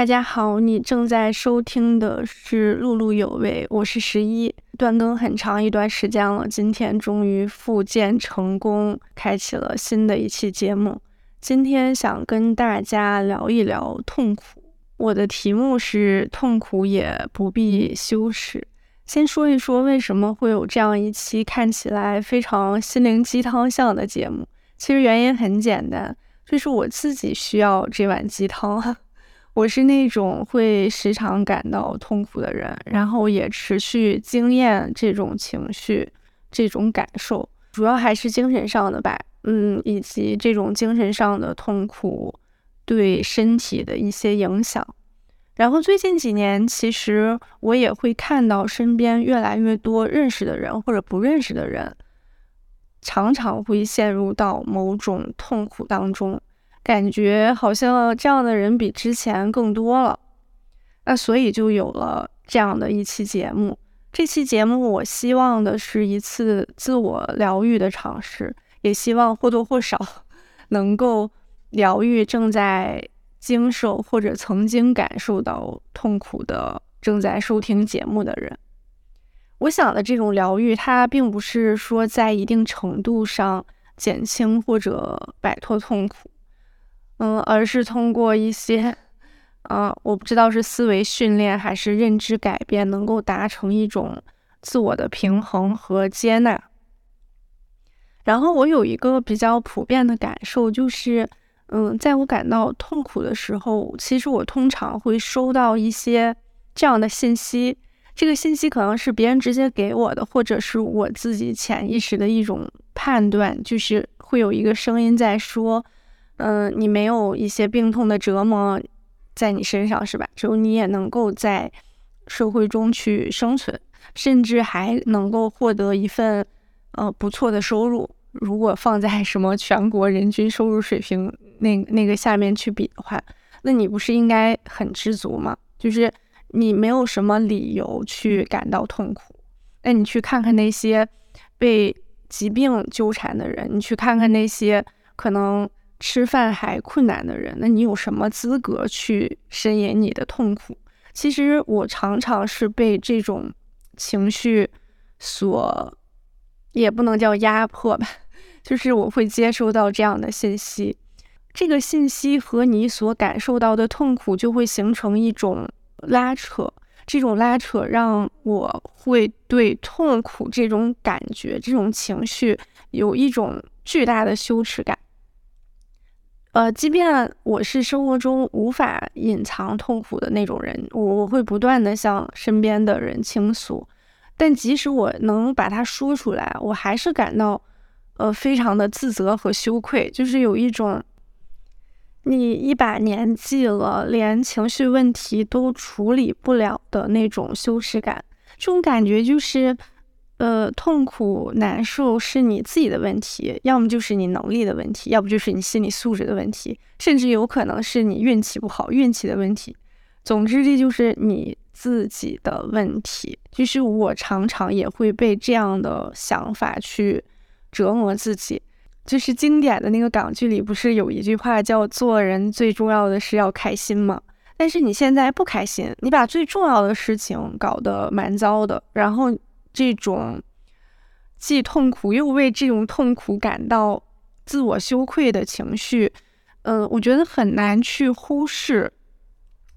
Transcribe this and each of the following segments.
大家好，你正在收听的是《碌碌有为》，我是十一。断更很长一段时间了，今天终于复健成功，开启了新的一期节目。今天想跟大家聊一聊痛苦，我的题目是“痛苦也不必修饰”。先说一说为什么会有这样一期看起来非常心灵鸡汤向的节目。其实原因很简单，就是我自己需要这碗鸡汤。我是那种会时常感到痛苦的人，然后也持续经验这种情绪、这种感受，主要还是精神上的吧，嗯，以及这种精神上的痛苦对身体的一些影响。然后最近几年，其实我也会看到身边越来越多认识的人或者不认识的人，常常会陷入到某种痛苦当中。感觉好像这样的人比之前更多了，那所以就有了这样的一期节目。这期节目我希望的是一次自我疗愈的尝试，也希望或多或少 能够疗愈正在经受或者曾经感受到痛苦的正在收听节目的人。我想的这种疗愈，它并不是说在一定程度上减轻或者摆脱痛苦。嗯，而是通过一些，啊，我不知道是思维训练还是认知改变，能够达成一种自我的平衡和接纳。然后我有一个比较普遍的感受，就是，嗯，在我感到痛苦的时候，其实我通常会收到一些这样的信息，这个信息可能是别人直接给我的，或者是我自己潜意识的一种判断，就是会有一个声音在说。嗯，你没有一些病痛的折磨在你身上是吧？只有你也能够在社会中去生存，甚至还能够获得一份呃不错的收入。如果放在什么全国人均收入水平那那个下面去比的话，那你不是应该很知足吗？就是你没有什么理由去感到痛苦。那你去看看那些被疾病纠缠的人，你去看看那些可能。吃饭还困难的人，那你有什么资格去呻吟你的痛苦？其实我常常是被这种情绪所，也不能叫压迫吧，就是我会接收到这样的信息，这个信息和你所感受到的痛苦就会形成一种拉扯，这种拉扯让我会对痛苦这种感觉、这种情绪有一种巨大的羞耻感。呃，即便我是生活中无法隐藏痛苦的那种人，我我会不断的向身边的人倾诉，但即使我能把它说出来，我还是感到呃非常的自责和羞愧，就是有一种你一把年纪了，连情绪问题都处理不了的那种羞耻感，这种感觉就是。呃，痛苦难受是你自己的问题，要么就是你能力的问题，要不就是你心理素质的问题，甚至有可能是你运气不好，运气的问题。总之，这就是你自己的问题。就是我常常也会被这样的想法去折磨自己。就是经典的那个港剧里，不是有一句话叫“做人最重要的是要开心”吗？但是你现在不开心，你把最重要的事情搞得蛮糟的，然后。这种既痛苦又为这种痛苦感到自我羞愧的情绪，嗯，我觉得很难去忽视。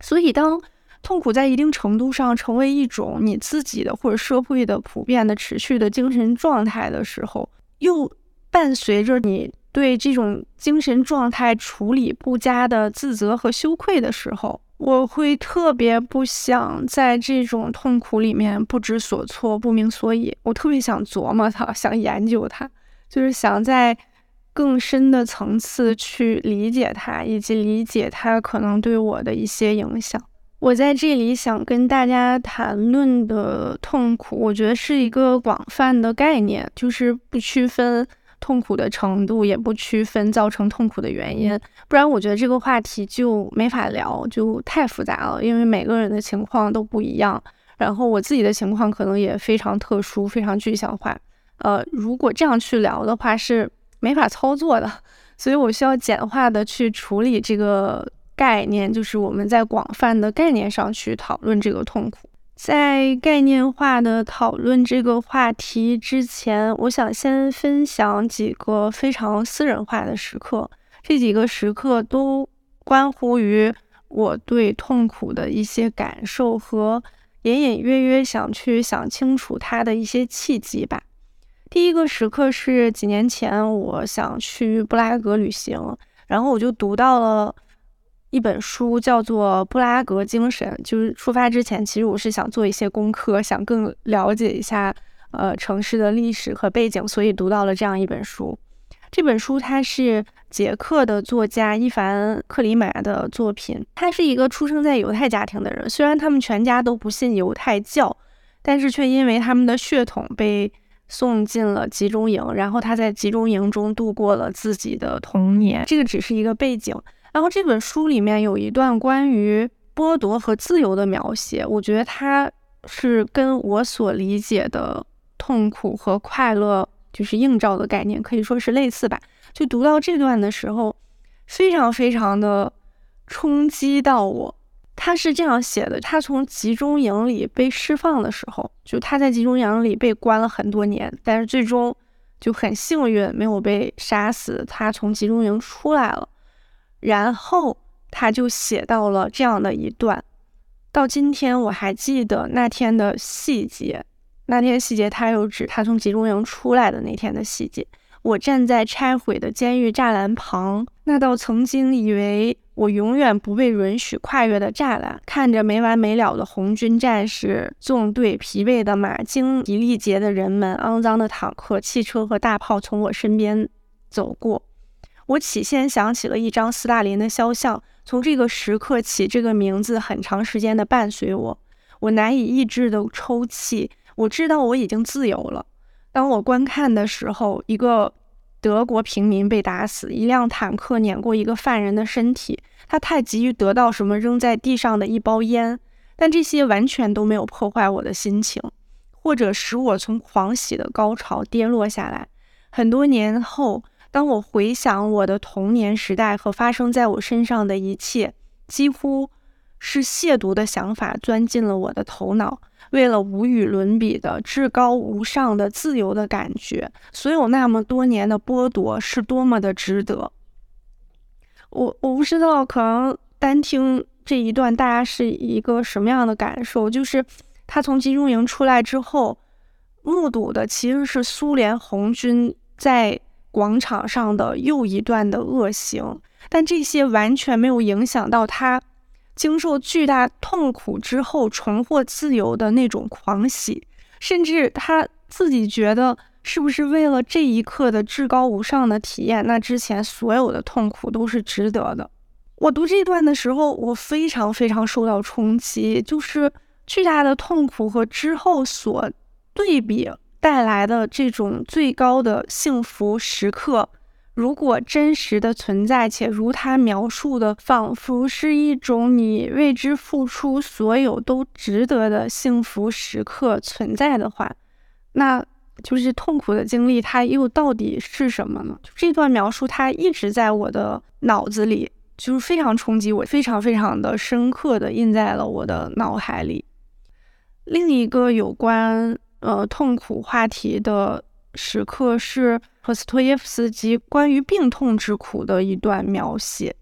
所以，当痛苦在一定程度上成为一种你自己的或者社会的普遍的持续的精神状态的时候，又伴随着你对这种精神状态处理不佳的自责和羞愧的时候。我会特别不想在这种痛苦里面不知所措、不明所以。我特别想琢磨它，想研究它，就是想在更深的层次去理解它，以及理解它可能对我的一些影响。我在这里想跟大家谈论的痛苦，我觉得是一个广泛的概念，就是不区分。痛苦的程度也不区分造成痛苦的原因，不然我觉得这个话题就没法聊，就太复杂了。因为每个人的情况都不一样，然后我自己的情况可能也非常特殊、非常具象化。呃，如果这样去聊的话是没法操作的，所以我需要简化的去处理这个概念，就是我们在广泛的概念上去讨论这个痛苦。在概念化的讨论这个话题之前，我想先分享几个非常私人化的时刻。这几个时刻都关乎于我对痛苦的一些感受和隐隐约约想去想清楚它的一些契机吧。第一个时刻是几年前，我想去布拉格旅行，然后我就读到了。一本书叫做《布拉格精神》，就是出发之前，其实我是想做一些功课，想更了解一下呃城市的历史和背景，所以读到了这样一本书。这本书它是捷克的作家伊凡克里马的作品。他是一个出生在犹太家庭的人，虽然他们全家都不信犹太教，但是却因为他们的血统被送进了集中营，然后他在集中营中度过了自己的童年。这个只是一个背景。然后这本书里面有一段关于剥夺和自由的描写，我觉得它是跟我所理解的痛苦和快乐就是映照的概念，可以说是类似吧。就读到这段的时候，非常非常的冲击到我。他是这样写的：他从集中营里被释放的时候，就他在集中营里被关了很多年，但是最终就很幸运没有被杀死，他从集中营出来了。然后他就写到了这样的一段，到今天我还记得那天的细节。那天细节，他又指他从集中营出来的那天的细节。我站在拆毁的监狱栅栏旁，那道曾经以为我永远不被允许跨越的栅栏，看着没完没了的红军战士纵队、疲惫的马、精疲力竭的人们、肮脏的坦克、汽车和大炮从我身边走过。我起先想起了一张斯大林的肖像，从这个时刻起，这个名字很长时间的伴随我。我难以抑制的抽泣。我知道我已经自由了。当我观看的时候，一个德国平民被打死，一辆坦克碾过一个犯人的身体。他太急于得到什么扔在地上的一包烟，但这些完全都没有破坏我的心情，或者使我从狂喜的高潮跌落下来。很多年后。当我回想我的童年时代和发生在我身上的一切，几乎是亵渎的想法钻进了我的头脑。为了无与伦比的至高无上的自由的感觉，所有那么多年的剥夺是多么的值得。我我不知道，可能单听这一段，大家是一个什么样的感受？就是他从集中营出来之后，目睹的其实是苏联红军在。广场上的又一段的恶行，但这些完全没有影响到他经受巨大痛苦之后重获自由的那种狂喜，甚至他自己觉得是不是为了这一刻的至高无上的体验，那之前所有的痛苦都是值得的。我读这段的时候，我非常非常受到冲击，就是巨大的痛苦和之后所对比。带来的这种最高的幸福时刻，如果真实的存在，且如他描述的，仿佛是一种你为之付出所有都值得的幸福时刻存在的话，那就是痛苦的经历，它又到底是什么呢？这段描述，它一直在我的脑子里，就是非常冲击我，非常非常的深刻的印在了我的脑海里。另一个有关。呃，痛苦话题的时刻是托斯托耶夫斯基关于病痛之苦的一段描写。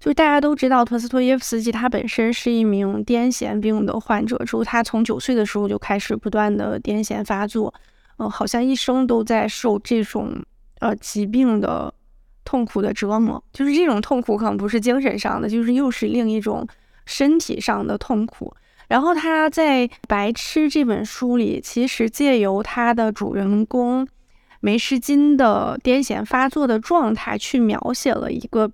就大家都知道，托斯托耶夫斯基他本身是一名癫痫病的患者，之后他从九岁的时候就开始不断的癫痫发作，呃，好像一生都在受这种呃疾病的痛苦的折磨。就是这种痛苦可能不是精神上的，就是又是另一种身体上的痛苦。然后他在《白痴》这本书里，其实借由他的主人公梅什金的癫痫发作的状态，去描写了一个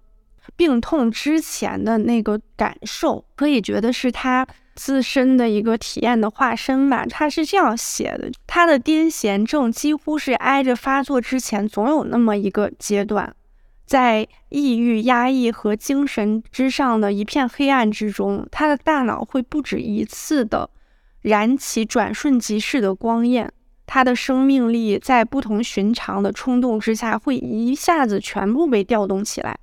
病痛之前的那个感受，可以觉得是他自身的一个体验的化身吧。他是这样写的：他的癫痫症几乎是挨着发作之前，总有那么一个阶段。在抑郁、压抑和精神之上的一片黑暗之中，他的大脑会不止一次的燃起转瞬即逝的光焰。他的生命力在不同寻常的冲动之下，会一下子全部被调动起来。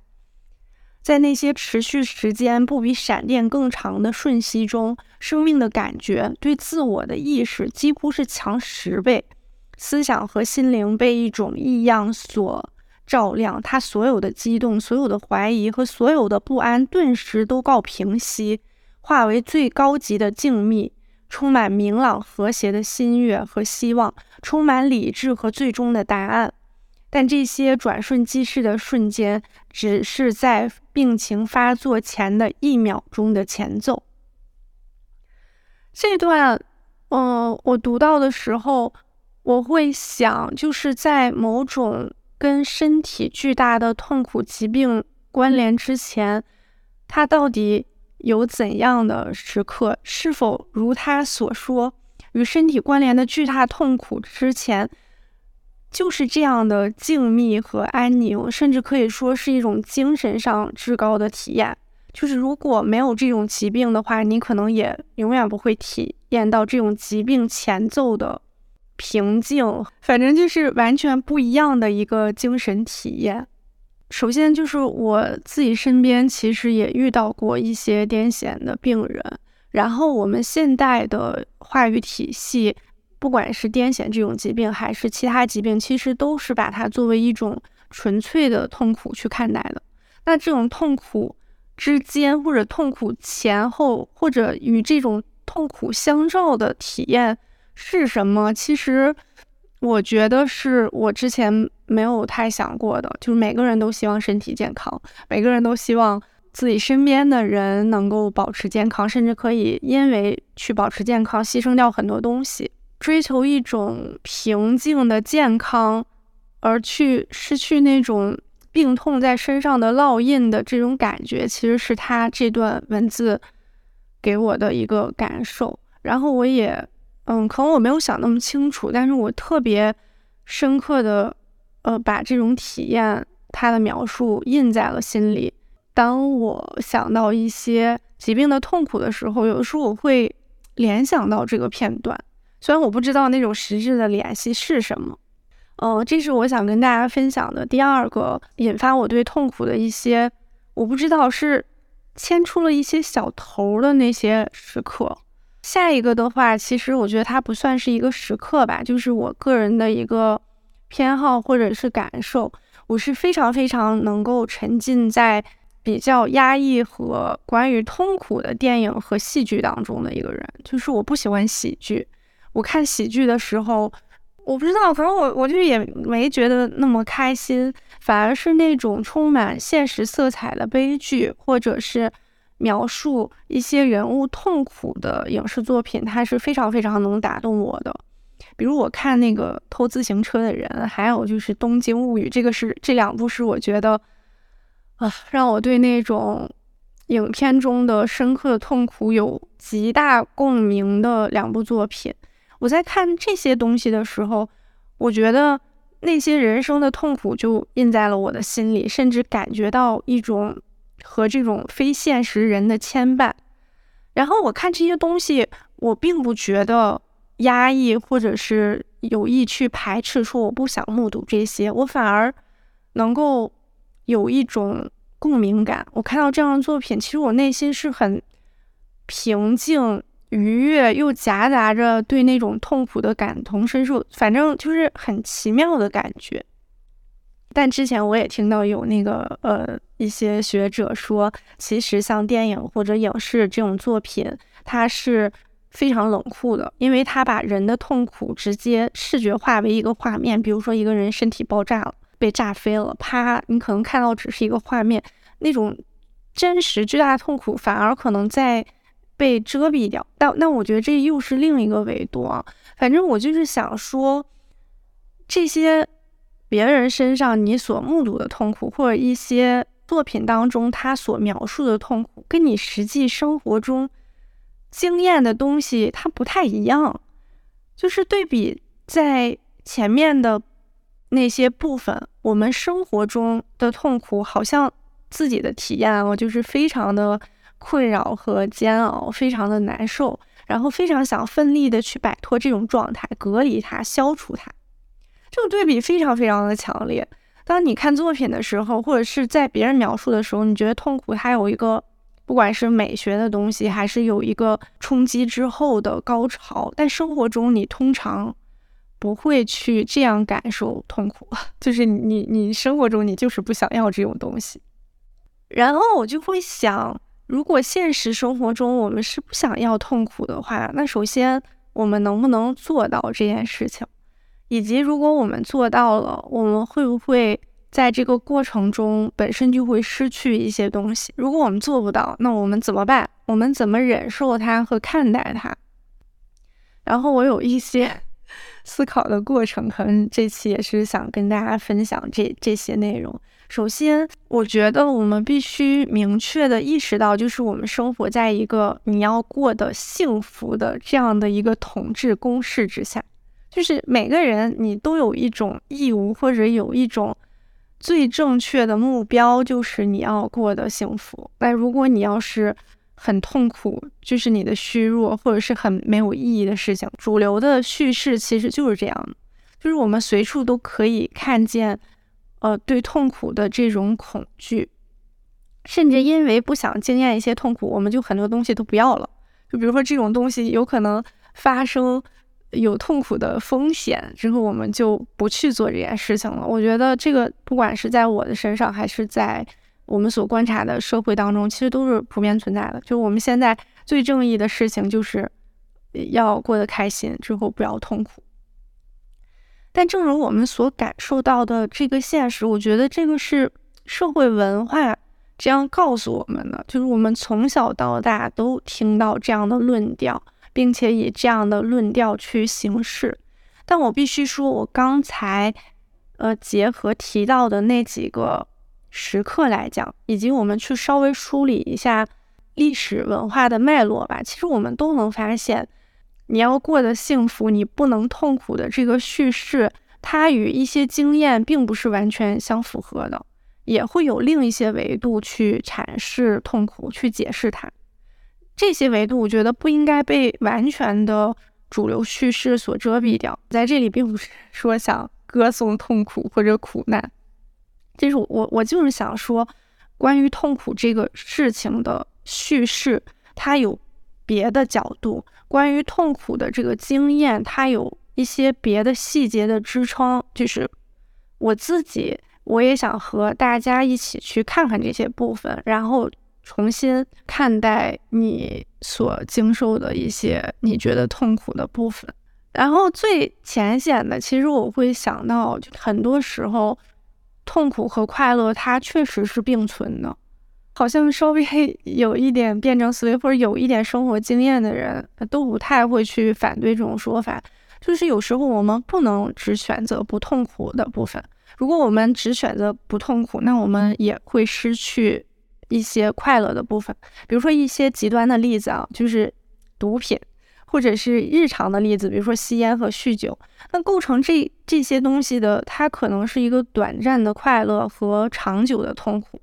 在那些持续时间不比闪电更长的瞬息中，生命的感觉对自我的意识几乎是强十倍，思想和心灵被一种异样所照亮，他所有的激动、所有的怀疑和所有的不安，顿时都告平息，化为最高级的静谧。充满明朗和谐的心悦和希望，充满理智和最终的答案。但这些转瞬即逝的瞬间，只是在病情发作前的一秒钟的前奏。这段，嗯，我读到的时候，我会想，就是在某种跟身体巨大的痛苦疾病关联之前，他到底。有怎样的时刻？是否如他所说，与身体关联的巨大痛苦之前，就是这样的静谧和安宁，甚至可以说是一种精神上至高的体验。就是如果没有这种疾病的话，你可能也永远不会体验到这种疾病前奏的平静。反正就是完全不一样的一个精神体验。首先就是我自己身边其实也遇到过一些癫痫的病人，然后我们现代的话语体系，不管是癫痫这种疾病还是其他疾病，其实都是把它作为一种纯粹的痛苦去看待的。那这种痛苦之间，或者痛苦前后，或者与这种痛苦相照的体验是什么？其实。我觉得是我之前没有太想过的，就是每个人都希望身体健康，每个人都希望自己身边的人能够保持健康，甚至可以因为去保持健康牺牲掉很多东西，追求一种平静的健康，而去失去那种病痛在身上的烙印的这种感觉，其实是他这段文字给我的一个感受，然后我也。嗯，可能我没有想那么清楚，但是我特别深刻的，呃，把这种体验它的描述印在了心里。当我想到一些疾病的痛苦的时候，有的时候我会联想到这个片段，虽然我不知道那种实质的联系是什么。嗯，这是我想跟大家分享的第二个引发我对痛苦的一些，我不知道是牵出了一些小头的那些时刻。下一个的话，其实我觉得它不算是一个时刻吧，就是我个人的一个偏好或者是感受。我是非常非常能够沉浸在比较压抑和关于痛苦的电影和戏剧当中的一个人。就是我不喜欢喜剧，我看喜剧的时候，我不知道，可能我我就也没觉得那么开心，反而是那种充满现实色彩的悲剧，或者是。描述一些人物痛苦的影视作品，它是非常非常能打动我的。比如我看那个偷自行车的人，还有就是《东京物语》，这个是这两部是我觉得啊，让我对那种影片中的深刻痛苦有极大共鸣的两部作品。我在看这些东西的时候，我觉得那些人生的痛苦就印在了我的心里，甚至感觉到一种。和这种非现实人的牵绊，然后我看这些东西，我并不觉得压抑，或者是有意去排斥，说我不想目睹这些，我反而能够有一种共鸣感。我看到这样的作品，其实我内心是很平静、愉悦，又夹杂着对那种痛苦的感同身受，反正就是很奇妙的感觉。但之前我也听到有那个呃一些学者说，其实像电影或者影视这种作品，它是非常冷酷的，因为它把人的痛苦直接视觉化为一个画面，比如说一个人身体爆炸了，被炸飞了，啪，你可能看到只是一个画面，那种真实巨大的痛苦反而可能在被遮蔽掉。但那我觉得这又是另一个维度啊。反正我就是想说这些。别人身上你所目睹的痛苦，或者一些作品当中他所描述的痛苦，跟你实际生活中经验的东西它不太一样。就是对比在前面的那些部分，我们生活中的痛苦，好像自己的体验啊，就是非常的困扰和煎熬，非常的难受，然后非常想奋力的去摆脱这种状态，隔离它，消除它。这个对比非常非常的强烈，当你看作品的时候，或者是在别人描述的时候，你觉得痛苦它有一个，不管是美学的东西，还是有一个冲击之后的高潮。但生活中你通常不会去这样感受痛苦，就是你你生活中你就是不想要这种东西。然后我就会想，如果现实生活中我们是不想要痛苦的话，那首先我们能不能做到这件事情？以及如果我们做到了，我们会不会在这个过程中本身就会失去一些东西？如果我们做不到，那我们怎么办？我们怎么忍受它和看待它？然后我有一些思考的过程，可能这期也是想跟大家分享这这些内容。首先，我觉得我们必须明确的意识到，就是我们生活在一个你要过得幸福的这样的一个统治公式之下。就是每个人，你都有一种义务，或者有一种最正确的目标，就是你要过得幸福。那如果你要是很痛苦，就是你的虚弱，或者是很没有意义的事情，主流的叙事其实就是这样，就是我们随处都可以看见，呃，对痛苦的这种恐惧，甚至因为不想经验一些痛苦，我们就很多东西都不要了。就比如说这种东西有可能发生。有痛苦的风险之后，我们就不去做这件事情了。我觉得这个不管是在我的身上，还是在我们所观察的社会当中，其实都是普遍存在的。就是我们现在最正义的事情，就是要过得开心，之后不要痛苦。但正如我们所感受到的这个现实，我觉得这个是社会文化这样告诉我们的，就是我们从小到大都听到这样的论调。并且以这样的论调去行事，但我必须说，我刚才呃结合提到的那几个时刻来讲，以及我们去稍微梳理一下历史文化的脉络吧，其实我们都能发现，你要过得幸福，你不能痛苦的这个叙事，它与一些经验并不是完全相符合的，也会有另一些维度去阐释痛苦，去解释它。这些维度，我觉得不应该被完全的主流叙事所遮蔽掉。在这里，并不是 说想歌颂痛苦或者苦难，这是我我就是想说，关于痛苦这个事情的叙事，它有别的角度；关于痛苦的这个经验，它有一些别的细节的支撑。就是我自己，我也想和大家一起去看看这些部分，然后。重新看待你所经受的一些你觉得痛苦的部分，然后最浅显的，其实我会想到，就很多时候痛苦和快乐它确实是并存的。好像稍微有一点辩证思维或者有一点生活经验的人都不太会去反对这种说法。就是有时候我们不能只选择不痛苦的部分，如果我们只选择不痛苦，那我们也会失去。一些快乐的部分，比如说一些极端的例子啊，就是毒品，或者是日常的例子，比如说吸烟和酗酒。那构成这这些东西的，它可能是一个短暂的快乐和长久的痛苦。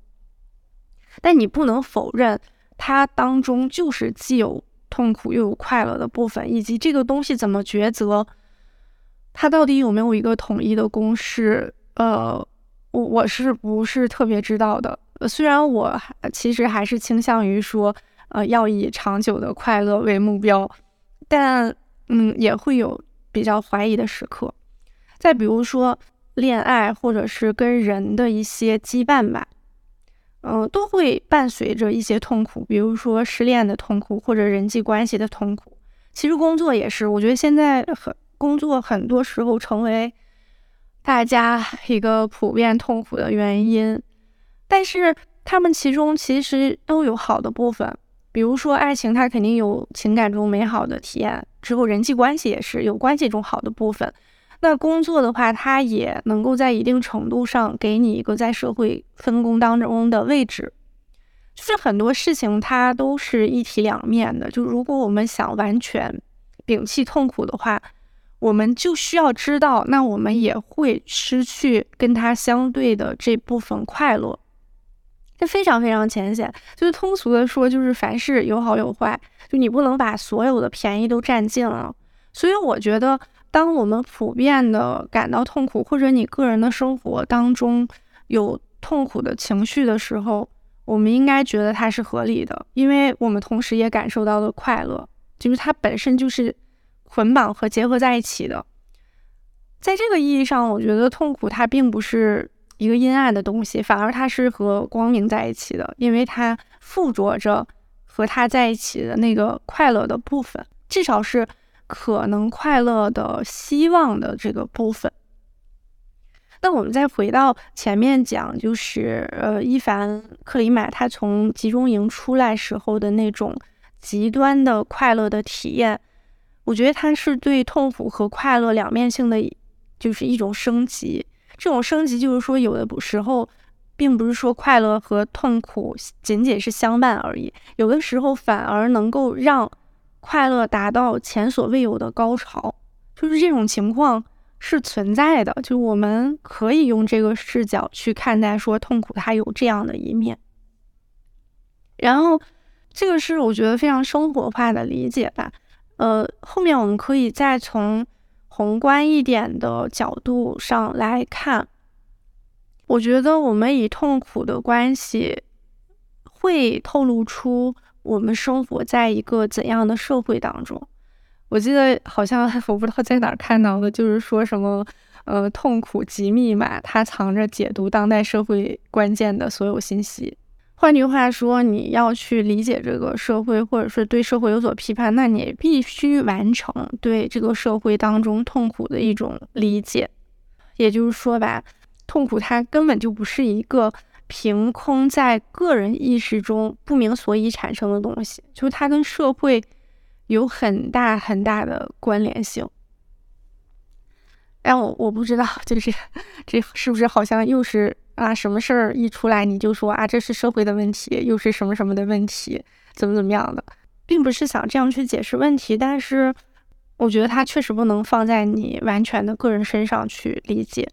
但你不能否认，它当中就是既有痛苦又有快乐的部分，以及这个东西怎么抉择，它到底有没有一个统一的公式？呃，我我是不是特别知道的？虽然我其实还是倾向于说，呃，要以长久的快乐为目标，但嗯，也会有比较怀疑的时刻。再比如说恋爱，或者是跟人的一些羁绊吧，嗯，都会伴随着一些痛苦，比如说失恋的痛苦，或者人际关系的痛苦。其实工作也是，我觉得现在很工作很多时候成为大家一个普遍痛苦的原因。但是他们其中其实都有好的部分，比如说爱情，它肯定有情感中美好的体验；之后人际关系也是有关系中好的部分。那工作的话，它也能够在一定程度上给你一个在社会分工当中的位置。就是很多事情它都是一体两面的。就如果我们想完全摒弃痛苦的话，我们就需要知道，那我们也会失去跟它相对的这部分快乐。这非常非常浅显，就是通俗的说，就是凡事有好有坏，就你不能把所有的便宜都占尽了。所以我觉得，当我们普遍的感到痛苦，或者你个人的生活当中有痛苦的情绪的时候，我们应该觉得它是合理的，因为我们同时也感受到了快乐，就是它本身就是捆绑和结合在一起的。在这个意义上，我觉得痛苦它并不是一个阴暗的东西，反而它是和光明在一起的，因为它附着着和它在一起的那个快乐的部分，至少是可能快乐的希望的这个部分。那我们再回到前面讲，就是呃，伊凡克里马他从集中营出来时候的那种极端的快乐的体验，我觉得他是对痛苦和快乐两面性的，就是一种升级。这种升级就是说，有的时候并不是说快乐和痛苦仅仅是相伴而已，有的时候反而能够让快乐达到前所未有的高潮，就是这种情况。是存在的，就我们可以用这个视角去看待，说痛苦它有这样的一面。然后，这个是我觉得非常生活化的理解吧。呃，后面我们可以再从宏观一点的角度上来看。我觉得我们以痛苦的关系，会透露出我们生活在一个怎样的社会当中。我记得好像 我不知道在哪儿看到的，就是说什么，呃，痛苦及密码，它藏着解读当代社会关键的所有信息。换句话说，你要去理解这个社会，或者是对社会有所批判，那你必须完成对这个社会当中痛苦的一种理解。也就是说吧，痛苦它根本就不是一个凭空在个人意识中不明所以产生的东西，就是它跟社会。有很大很大的关联性，但我我不知道，就是这是不是好像又是啊什么事儿一出来你就说啊这是社会的问题，又是什么什么的问题，怎么怎么样的，并不是想这样去解释问题，但是我觉得它确实不能放在你完全的个人身上去理解，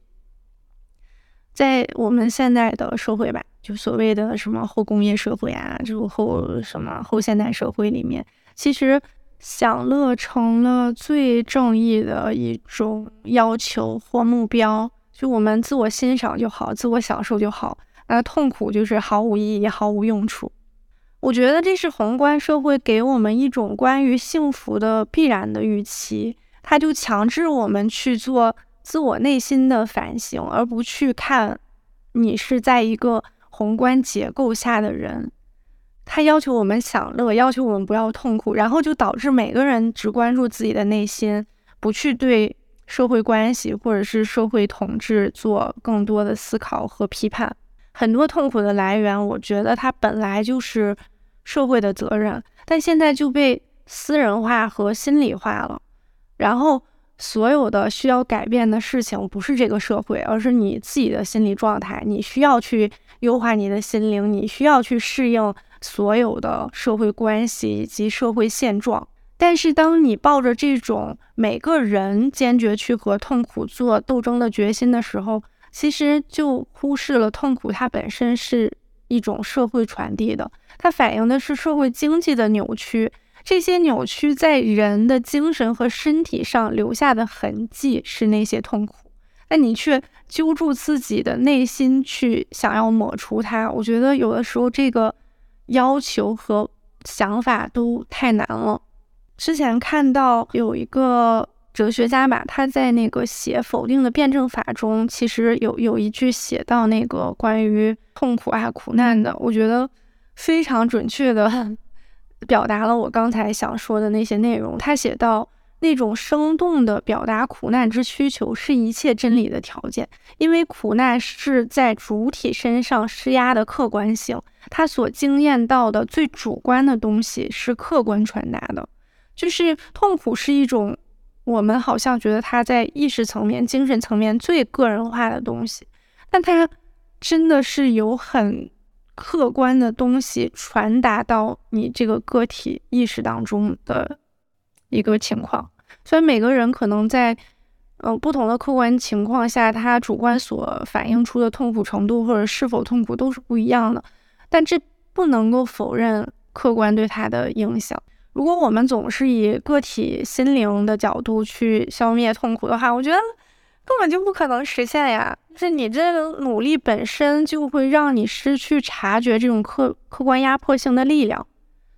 在我们现在的社会吧，就所谓的什么后工业社会啊，就后什么后现代社会里面，其实。享乐成了最正义的一种要求或目标，就我们自我欣赏就好，自我享受就好。那痛苦就是毫无意义、毫无用处。我觉得这是宏观社会给我们一种关于幸福的必然的预期，它就强制我们去做自我内心的反省，而不去看你是在一个宏观结构下的人。他要求我们享乐，要求我们不要痛苦，然后就导致每个人只关注自己的内心，不去对社会关系或者是社会统治做更多的思考和批判。很多痛苦的来源，我觉得它本来就是社会的责任，但现在就被私人化和心理化了。然后所有的需要改变的事情，不是这个社会，而是你自己的心理状态。你需要去优化你的心灵，你需要去适应。所有的社会关系以及社会现状，但是当你抱着这种每个人坚决去和痛苦做斗争的决心的时候，其实就忽视了痛苦它本身是一种社会传递的，它反映的是社会经济的扭曲，这些扭曲在人的精神和身体上留下的痕迹是那些痛苦，那你却揪住自己的内心去想要抹除它，我觉得有的时候这个。要求和想法都太难了。之前看到有一个哲学家吧，他在那个写否定的辩证法中，其实有有一句写到那个关于痛苦啊苦难的，我觉得非常准确的表达了我刚才想说的那些内容。他写到。那种生动的表达苦难之需求是一切真理的条件，因为苦难是在主体身上施压的客观性，他所经验到的最主观的东西是客观传达的，就是痛苦是一种我们好像觉得它在意识层面、精神层面最个人化的东西，但它真的是有很客观的东西传达到你这个个体意识当中的一个情况。所以每个人可能在，嗯，不同的客观情况下，他主观所反映出的痛苦程度或者是否痛苦都是不一样的。但这不能够否认客观对他的影响。如果我们总是以个体心灵的角度去消灭痛苦的话，我觉得根本就不可能实现呀。就是你这个努力本身就会让你失去察觉这种客客观压迫性的力量，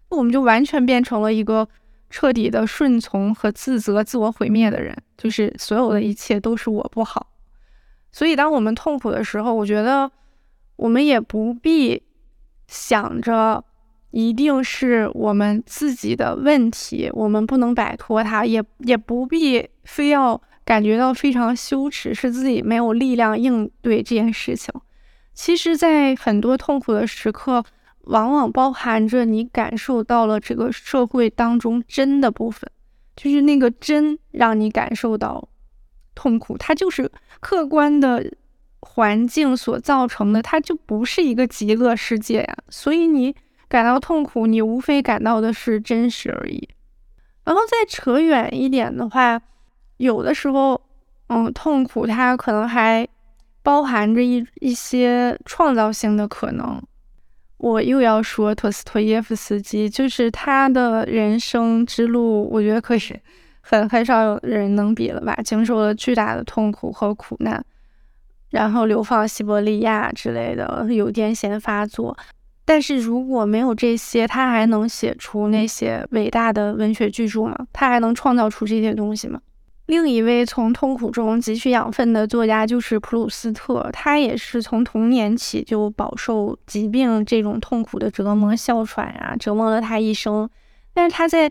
我们就完全变成了一个彻底的顺从和自责、自我毁灭的人。就是所有的一切都是我不好。所以，当我们痛苦的时候，我觉得我们也不必想着。一定是我们自己的问题，我们不能摆脱它，也也不必非要感觉到非常羞耻，是自己没有力量应对这件事情。其实，在很多痛苦的时刻，往往包含着你感受到了这个社会当中真的部分，就是那个真让你感受到痛苦，它就是客观的环境所造成的，它就不是一个极乐世界呀。所以你。感到痛苦，你无非感到的是真实而已。然后再扯远一点的话，有的时候，嗯，痛苦它可能还包含着一一些创造性的可能。我又要说托斯托耶夫斯基，就是他的人生之路，我觉得可以很很少有人能比了吧？经受了巨大的痛苦和苦难，然后流放西伯利亚之类的，有癫痫发作。但是如果没有这些，他还能写出那些伟大的文学巨著吗？他还能创造出这些东西吗？另一位从痛苦中汲取养分的作家就是普鲁斯特，他也是从童年起就饱受疾病这种痛苦的折磨，哮喘啊，折磨了他一生。但是他在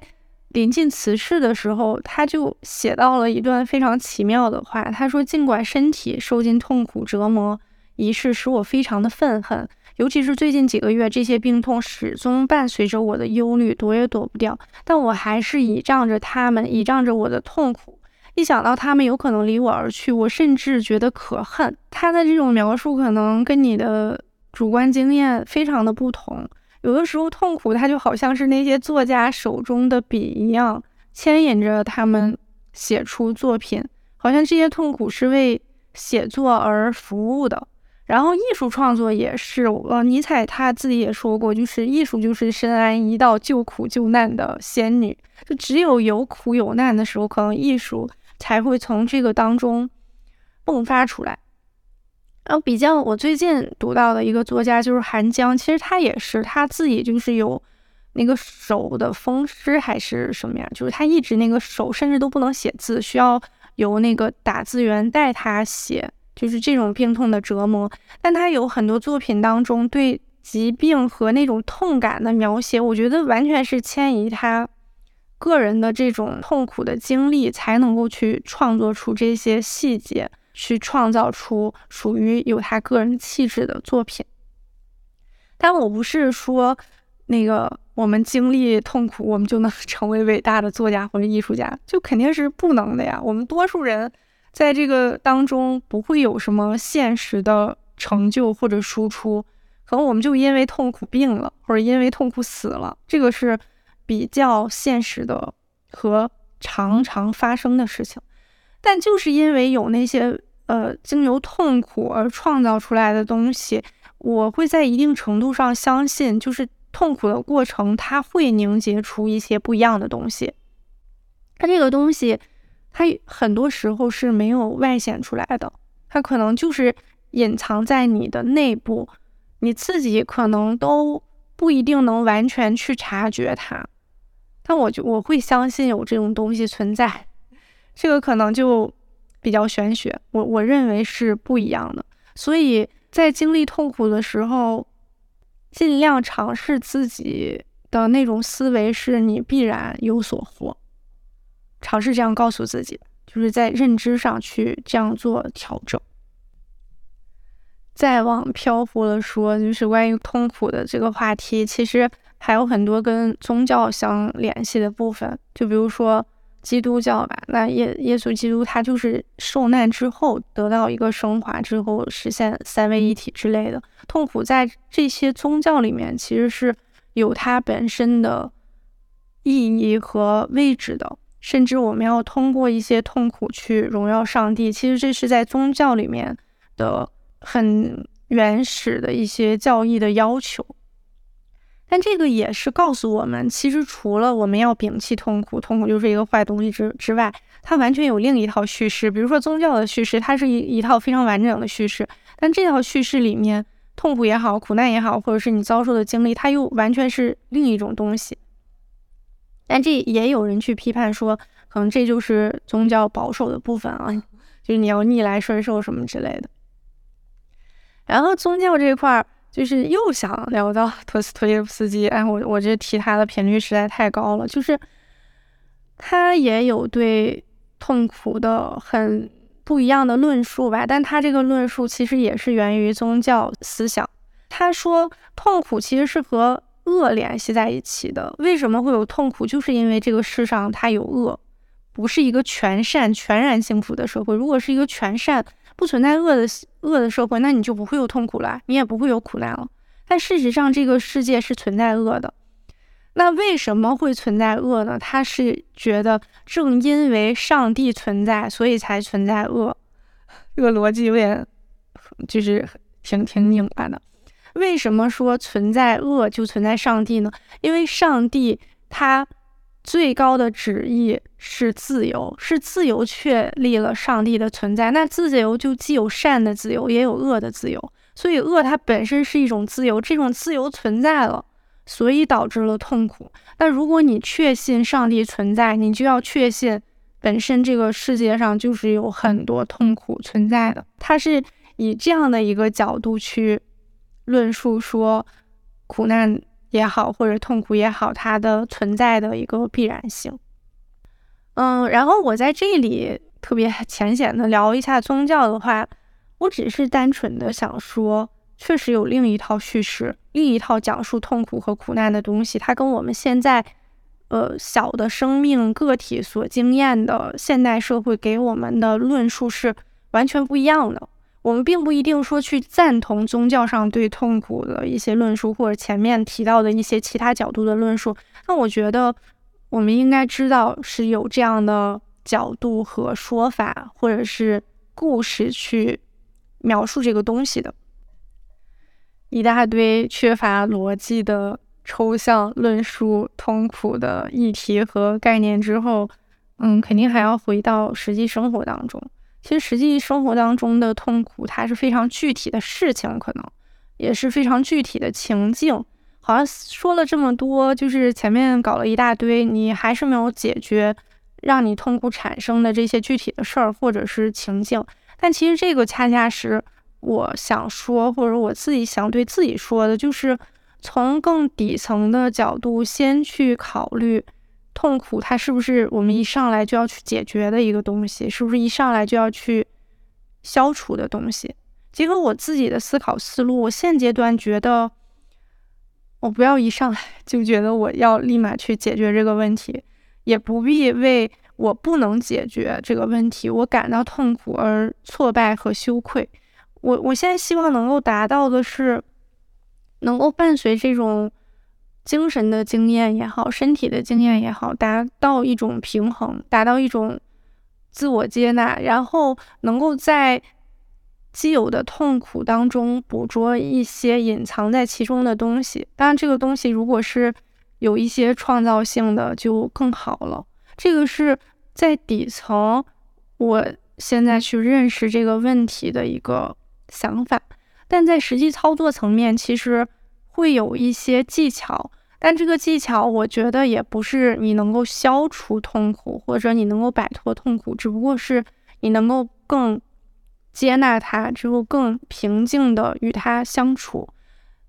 临近辞世的时候，他就写到了一段非常奇妙的话，他说：“尽管身体受尽痛苦折磨，一事使我非常的愤恨。”尤其是最近几个月，这些病痛始终伴随着我的忧虑，躲也躲不掉。但我还是倚仗着他们，倚仗着我的痛苦。一想到他们有可能离我而去，我甚至觉得可恨。他的这种描述可能跟你的主观经验非常的不同。有的时候，痛苦它就好像是那些作家手中的笔一样，牵引着他们写出作品，好像这些痛苦是为写作而服务的。然后艺术创作也是，呃，尼采他自己也说过，就是艺术就是深谙一道救苦救难的仙女，就只有有苦有难的时候，可能艺术才会从这个当中迸发出来。然后比较我最近读到的一个作家就是韩江，其实他也是他自己就是有那个手的风湿还是什么呀，就是他一直那个手甚至都不能写字，需要由那个打字员带他写。就是这种病痛的折磨，但他有很多作品当中对疾病和那种痛感的描写，我觉得完全是迁移他个人的这种痛苦的经历，才能够去创作出这些细节，去创造出属于有他个人气质的作品。但我不是说那个我们经历痛苦，我们就能 成为伟大的作家或者艺术家，就肯定是不能的呀。我们多数人。在这个当中不会有什么现实的成就或者输出，可能我们就因为痛苦病了，或者因为痛苦死了，这个是比较现实的和常常发生的事情。但就是因为有那些呃经由痛苦而创造出来的东西，我会在一定程度上相信，就是痛苦的过程它会凝结出一些不一样的东西。它这个东西。它很多时候是没有外显出来的，它可能就是隐藏在你的内部，你自己可能都不一定能完全去察觉它。但我就我会相信有这种东西存在，这个可能就比较玄学。我我认为是不一样的，所以在经历痛苦的时候，尽量尝试自己的那种思维，是你必然有所获。尝试这样告诉自己，就是在认知上去这样做调整。再往漂浮的说，就是关于痛苦的这个话题，其实还有很多跟宗教相联系的部分。就比如说基督教吧，那耶耶稣基督他就是受难之后得到一个升华之后实现三位一体之类的。痛苦在这些宗教里面其实是有它本身的意义和位置的。甚至我们要通过一些痛苦去荣耀上帝，其实这是在宗教里面的很原始的一些教义的要求。但这个也是告诉我们，其实除了我们要摒弃痛苦，痛苦就是一个坏东西之之外，它完全有另一套叙事。比如说宗教的叙事，它是一一套非常完整的叙事，但这套叙事里面，痛苦也好，苦难也好，或者是你遭受的经历，它又完全是另一种东西。但这也有人去批判说，可能这就是宗教保守的部分啊，就是你要逆来顺受什么之类的。然后宗教这块儿，就是又想聊到托斯托耶夫斯基，哎，我我这提他的频率实在太高了，就是他也有对痛苦的很不一样的论述吧，但他这个论述其实也是源于宗教思想。他说，痛苦其实是和恶联系在一起的，为什么会有痛苦？就是因为这个世上它有恶，不是一个全善、全然幸福的社会。如果是一个全善、不存在恶的恶的社会，那你就不会有痛苦了，你也不会有苦难了。但事实上，这个世界是存在恶的。那为什么会存在恶呢？他是觉得正因为上帝存在，所以才存在恶。这个逻辑有点就是挺挺拧巴的。为什么说存在恶就存在上帝呢？因为上帝他最高的旨意是自由，是自由确立了上帝的存在。那自由就既有善的自由，也有恶的自由。所以恶它本身是一种自由，这种自由存在了，所以导致了痛苦。那如果你确信上帝存在，你就要确信本身这个世界上就是有很多痛苦存在的。他是以这样的一个角度去。论述说，苦难也好，或者痛苦也好，它的存在的一个必然性。嗯，然后我在这里特别浅显的聊一下宗教的话，我只是单纯的想说，确实有另一套叙事，另一套讲述痛苦和苦难的东西，它跟我们现在，呃，小的生命个体所经验的现代社会给我们的论述是完全不一样的。我们并不一定说去赞同宗教上对痛苦的一些论述，或者前面提到的一些其他角度的论述。那我觉得我们应该知道是有这样的角度和说法，或者是故事去描述这个东西的。一大堆缺乏逻辑的抽象论述痛苦的议题和概念之后，嗯，肯定还要回到实际生活当中。其实，实际生活当中的痛苦，它是非常具体的事情，可能也是非常具体的情境。好像说了这么多，就是前面搞了一大堆，你还是没有解决让你痛苦产生的这些具体的事儿或者是情境。但其实这个恰恰是我想说，或者我自己想对自己说的，就是从更底层的角度先去考虑。痛苦，它是不是我们一上来就要去解决的一个东西？是不是一上来就要去消除的东西？结合我自己的思考思路，我现阶段觉得，我不要一上来 就觉得我要立马去解决这个问题，也不必为我不能解决这个问题我感到痛苦而挫败和羞愧。我我现在希望能够达到的是，能够伴随这种。精神的经验也好，身体的经验也好，达到一种平衡，达到一种自我接纳，然后能够在既有的痛苦当中捕捉一些隐藏在其中的东西。当然，这个东西如果是有一些创造性的，就更好了。这个是在底层，我现在去认识这个问题的一个想法，但在实际操作层面，其实会有一些技巧。但这个技巧，我觉得也不是你能够消除痛苦，或者你能够摆脱痛苦，只不过是你能够更接纳它，之后更平静的与它相处。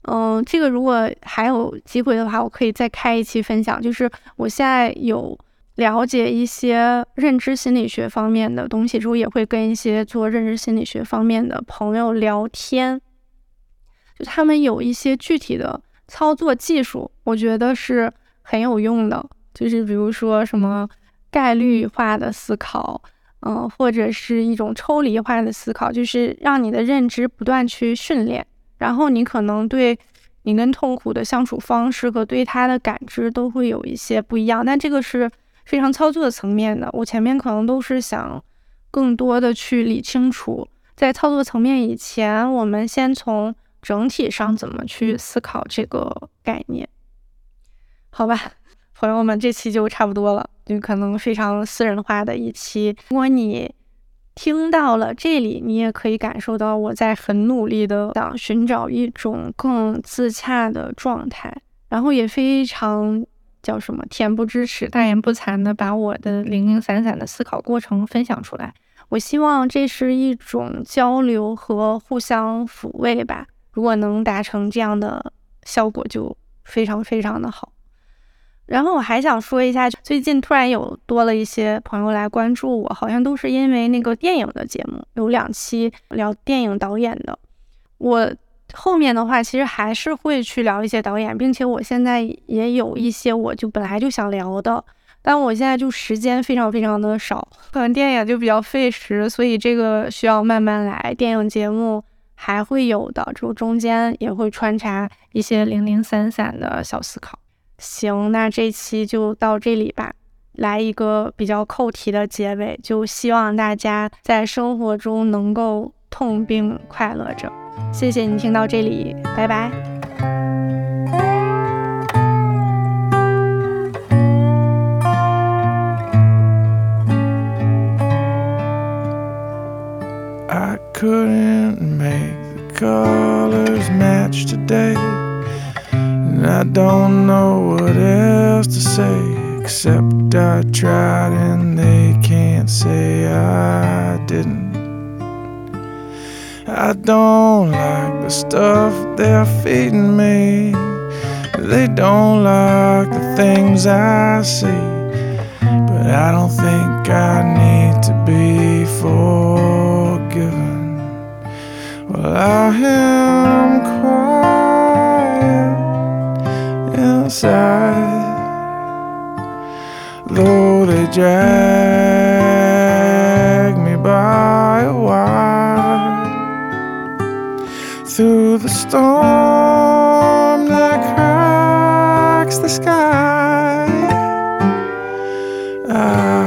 嗯，这个如果还有机会的话，我可以再开一期分享。就是我现在有了解一些认知心理学方面的东西之后，也会跟一些做认知心理学方面的朋友聊天，就他们有一些具体的。操作技术，我觉得是很有用的，就是比如说什么概率化的思考，嗯，或者是一种抽离化的思考，就是让你的认知不断去训练，然后你可能对你跟痛苦的相处方式和对它的感知都会有一些不一样。但这个是非常操作层面的，我前面可能都是想更多的去理清楚，在操作层面以前，我们先从。整体上怎么去思考这个概念？好吧，朋友们，这期就差不多了，就可能非常私人化的一期。如果你听到了这里，你也可以感受到我在很努力的想寻找一种更自洽的状态，然后也非常叫什么恬不知耻、大言不惭的把我的零零散散的思考过程分享出来。我希望这是一种交流和互相抚慰吧。如果能达成这样的效果，就非常非常的好。然后我还想说一下，最近突然有多了一些朋友来关注我，好像都是因为那个电影的节目，有两期聊电影导演的。我后面的话其实还是会去聊一些导演，并且我现在也有一些我就本来就想聊的，但我现在就时间非常非常的少，可能电影就比较费时，所以这个需要慢慢来。电影节目还会有的，就中间也会穿插一些零零散散的小思考。行，那这期就到这里吧。来一个比较扣题的结尾，就希望大家在生活中能够痛并快乐着。谢谢你听到这里，拜拜。Couldn't make the colors match today. And I don't know what else to say except I tried and they can't say I didn't. I don't like the stuff they're feeding me. They don't like the things I see. But I don't think I need to be forgiven. Well, I am quiet inside. Though they drag me by a wire through the storm that cracks the sky. I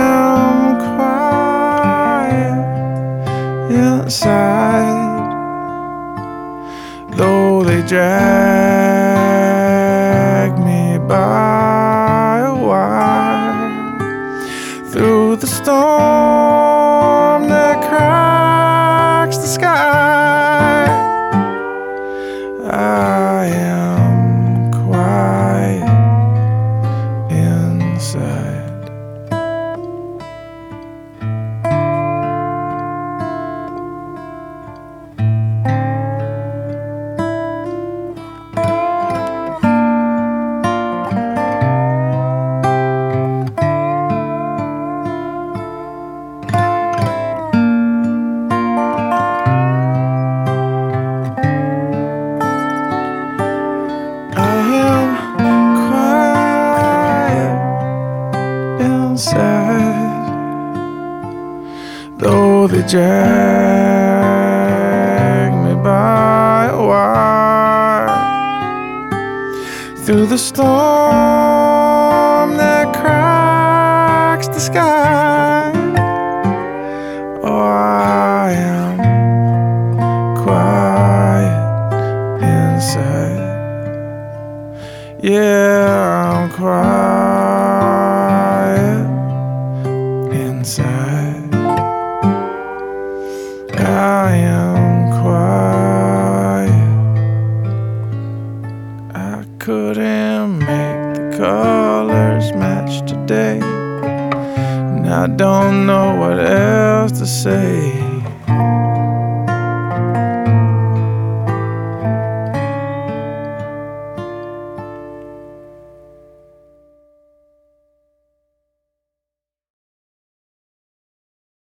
quiet inside, though they drag me by a wire through the storm drag me by a wire. Through the storm